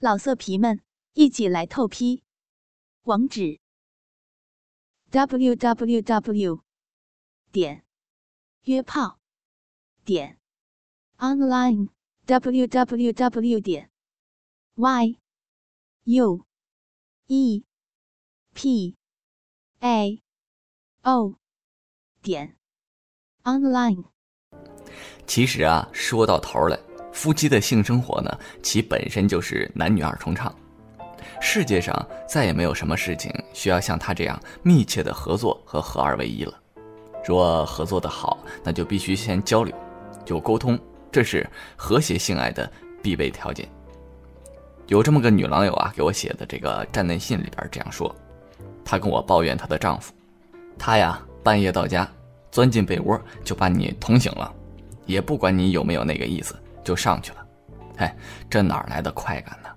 老色皮们，一起来透批！网址：w w w 点约炮点 online w w w 点 y u e p a o 点 online。其实啊，说到头来。夫妻的性生活呢，其本身就是男女二重唱。世界上再也没有什么事情需要像他这样密切的合作和合二为一了。若合作的好，那就必须先交流，就沟通，这是和谐性爱的必备条件。有这么个女郎友啊，给我写的这个站内信里边这样说：她跟我抱怨她的丈夫，他呀半夜到家，钻进被窝就把你捅醒了，也不管你有没有那个意思。就上去了，哎，这哪来的快感呢？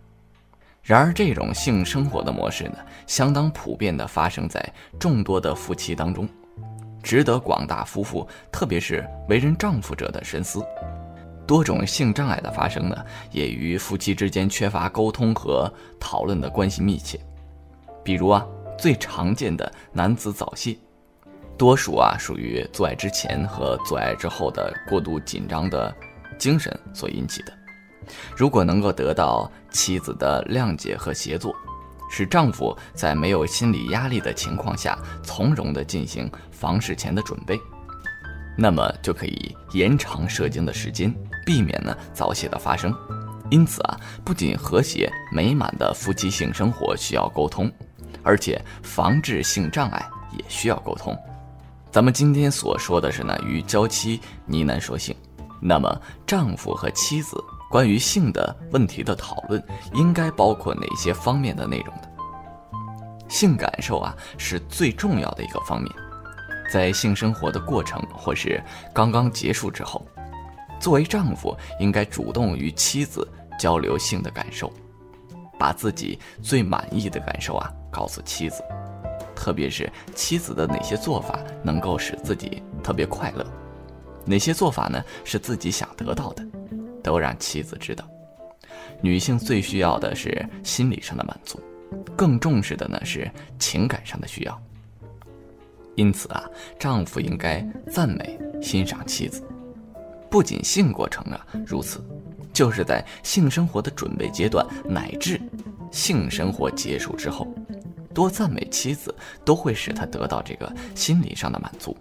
然而，这种性生活的模式呢，相当普遍的发生在众多的夫妻当中，值得广大夫妇，特别是为人丈夫者的深思。多种性障碍的发生呢，也与夫妻之间缺乏沟通和讨论的关系密切。比如啊，最常见的男子早泄，多数啊属于做爱之前和做爱之后的过度紧张的。精神所引起的，如果能够得到妻子的谅解和协作，使丈夫在没有心理压力的情况下从容地进行房事前的准备，那么就可以延长射精的时间，避免呢早泄的发生。因此啊，不仅和谐美满的夫妻性生活需要沟通，而且防治性障碍也需要沟通。咱们今天所说的是呢，与娇妻呢喃说性。那么，丈夫和妻子关于性的问题的讨论，应该包括哪些方面的内容呢？性感受啊，是最重要的一个方面。在性生活的过程或是刚刚结束之后，作为丈夫，应该主动与妻子交流性的感受，把自己最满意的感受啊告诉妻子，特别是妻子的哪些做法能够使自己特别快乐。哪些做法呢？是自己想得到的，都让妻子知道。女性最需要的是心理上的满足，更重视的呢是情感上的需要。因此啊，丈夫应该赞美、欣赏妻子，不仅性过程啊如此，就是在性生活的准备阶段乃至性生活结束之后，多赞美妻子，都会使她得到这个心理上的满足。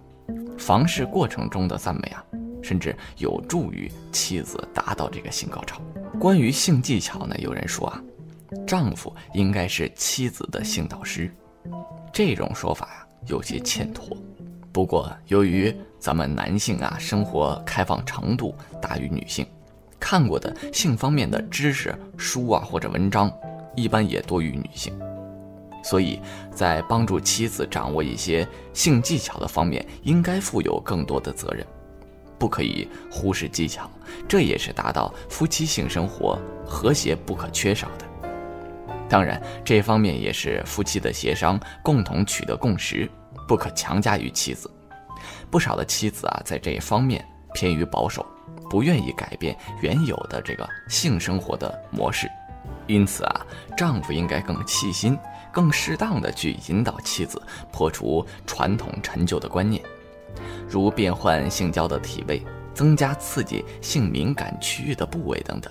房事过程中的赞美啊，甚至有助于妻子达到这个性高潮。关于性技巧呢，有人说啊，丈夫应该是妻子的性导师，这种说法呀有些欠妥。不过由于咱们男性啊生活开放程度大于女性，看过的性方面的知识书啊或者文章，一般也多于女性。所以在帮助妻子掌握一些性技巧的方面，应该负有更多的责任，不可以忽视技巧，这也是达到夫妻性生活和谐不可缺少的。当然，这方面也是夫妻的协商，共同取得共识，不可强加于妻子。不少的妻子啊，在这一方面偏于保守，不愿意改变原有的这个性生活的模式，因此啊，丈夫应该更细心。更适当的去引导妻子破除传统陈旧的观念，如变换性交的体位、增加刺激性敏感区域的部位等等，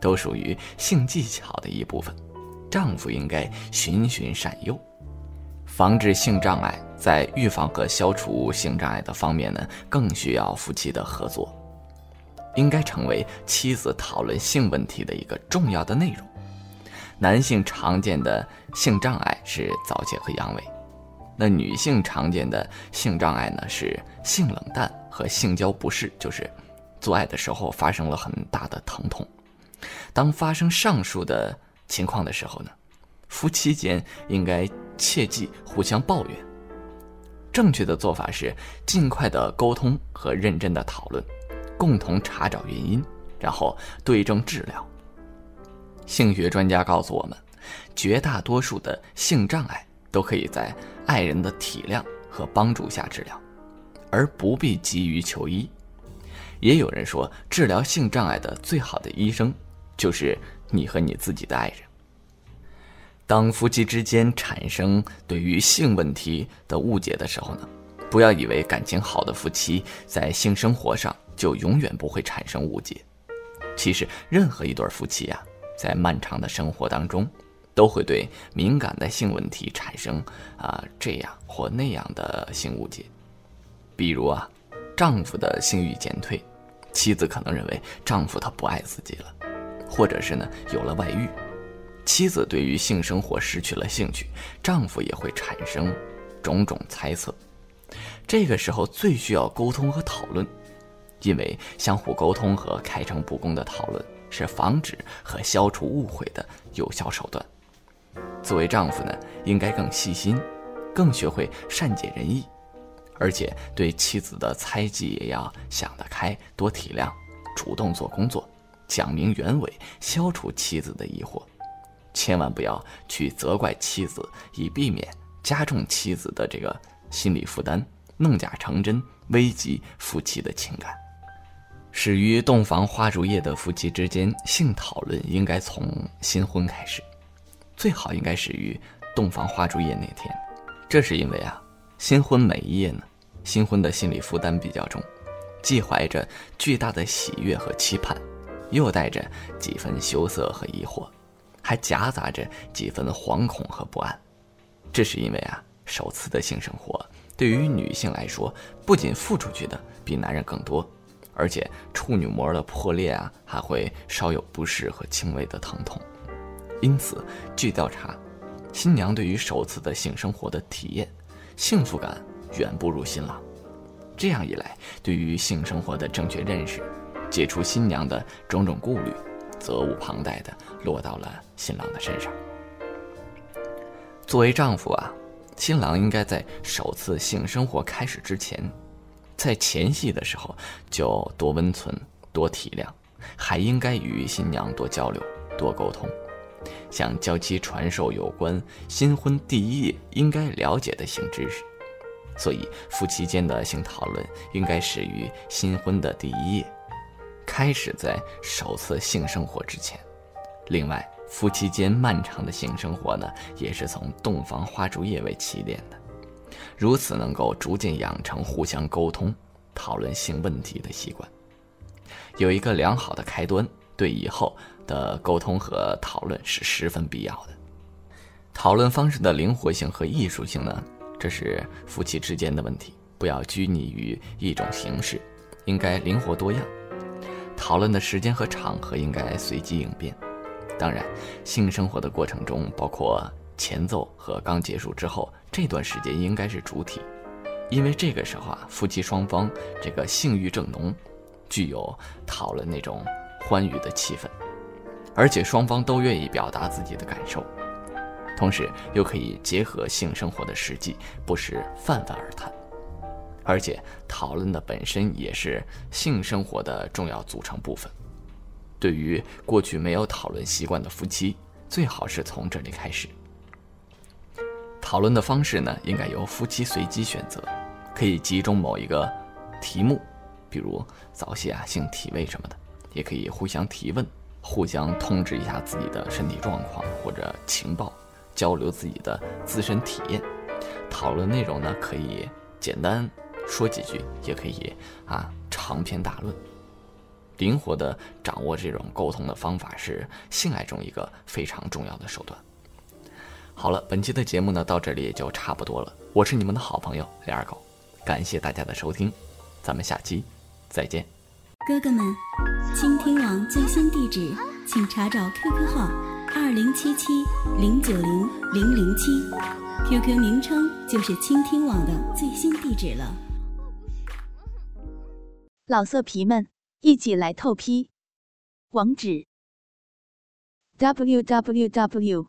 都属于性技巧的一部分。丈夫应该循循善诱，防治性障碍，在预防和消除性障碍的方面呢，更需要夫妻的合作，应该成为妻子讨论性问题的一个重要的内容。男性常见的性障碍是早泄和阳痿，那女性常见的性障碍呢是性冷淡和性交不适，就是做爱的时候发生了很大的疼痛。当发生上述的情况的时候呢，夫妻间应该切忌互相抱怨，正确的做法是尽快的沟通和认真的讨论，共同查找原因，然后对症治疗。性学专家告诉我们，绝大多数的性障碍都可以在爱人的体谅和帮助下治疗，而不必急于求医。也有人说，治疗性障碍的最好的医生，就是你和你自己的爱人。当夫妻之间产生对于性问题的误解的时候呢，不要以为感情好的夫妻在性生活上就永远不会产生误解。其实，任何一对夫妻呀，在漫长的生活当中，都会对敏感的性问题产生啊这样或那样的性误解。比如啊，丈夫的性欲减退，妻子可能认为丈夫他不爱自己了，或者是呢有了外遇。妻子对于性生活失去了兴趣，丈夫也会产生种种猜测。这个时候最需要沟通和讨论，因为相互沟通和开诚布公的讨论是防止和消除误会的有效手段。作为丈夫呢，应该更细心，更学会善解人意，而且对妻子的猜忌也要想得开，多体谅，主动做工作，讲明原委，消除妻子的疑惑。千万不要去责怪妻子，以避免加重妻子的这个心理负担，弄假成真，危及夫妻的情感。始于洞房花烛夜的夫妻之间，性讨论应该从新婚开始，最好应该始于洞房花烛夜那天。这是因为啊，新婚每一夜呢，新婚的心理负担比较重，既怀着巨大的喜悦和期盼，又带着几分羞涩和疑惑。还夹杂着几分惶恐和不安，这是因为啊，首次的性生活对于女性来说，不仅付出去的比男人更多，而且处女膜的破裂啊，还会稍有不适和轻微的疼痛。因此，据调查，新娘对于首次的性生活的体验，幸福感远不如新郎。这样一来，对于性生活的正确认识，解除新娘的种种顾虑。责无旁贷的落到了新郎的身上。作为丈夫啊，新郎应该在首次性生活开始之前，在前戏的时候就多温存、多体谅，还应该与新娘多交流、多沟通，向娇妻传授有关新婚第一夜应该了解的性知识。所以，夫妻间的性讨论应该始于新婚的第一夜。开始在首次性生活之前，另外夫妻间漫长的性生活呢，也是从洞房花烛夜为起点的，如此能够逐渐养成互相沟通、讨论性问题的习惯，有一个良好的开端，对以后的沟通和讨论是十分必要的。讨论方式的灵活性和艺术性呢，这是夫妻之间的问题，不要拘泥于一种形式，应该灵活多样。讨论的时间和场合应该随机应变。当然，性生活的过程中，包括前奏和刚结束之后这段时间应该是主体，因为这个时候啊，夫妻双方这个性欲正浓，具有讨论那种欢愉的气氛，而且双方都愿意表达自己的感受，同时又可以结合性生活的实际，不时泛泛而谈。而且讨论的本身也是性生活的重要组成部分。对于过去没有讨论习惯的夫妻，最好是从这里开始。讨论的方式呢，应该由夫妻随机选择，可以集中某一个题目，比如早泄啊、性体位什么的，也可以互相提问，互相通知一下自己的身体状况或者情报，交流自己的自身体验。讨论内容呢，可以简单。说几句也可以啊，长篇大论，灵活的掌握这种沟通的方法是性爱中一个非常重要的手段。好了，本期的节目呢到这里也就差不多了。我是你们的好朋友李二狗，感谢大家的收听，咱们下期再见。哥哥们，倾听网最新地址，请查找 QQ 号二零七七零九零零零七，QQ 名称就是倾听网的最新地址了。老色皮们，一起来透批！网址：w w w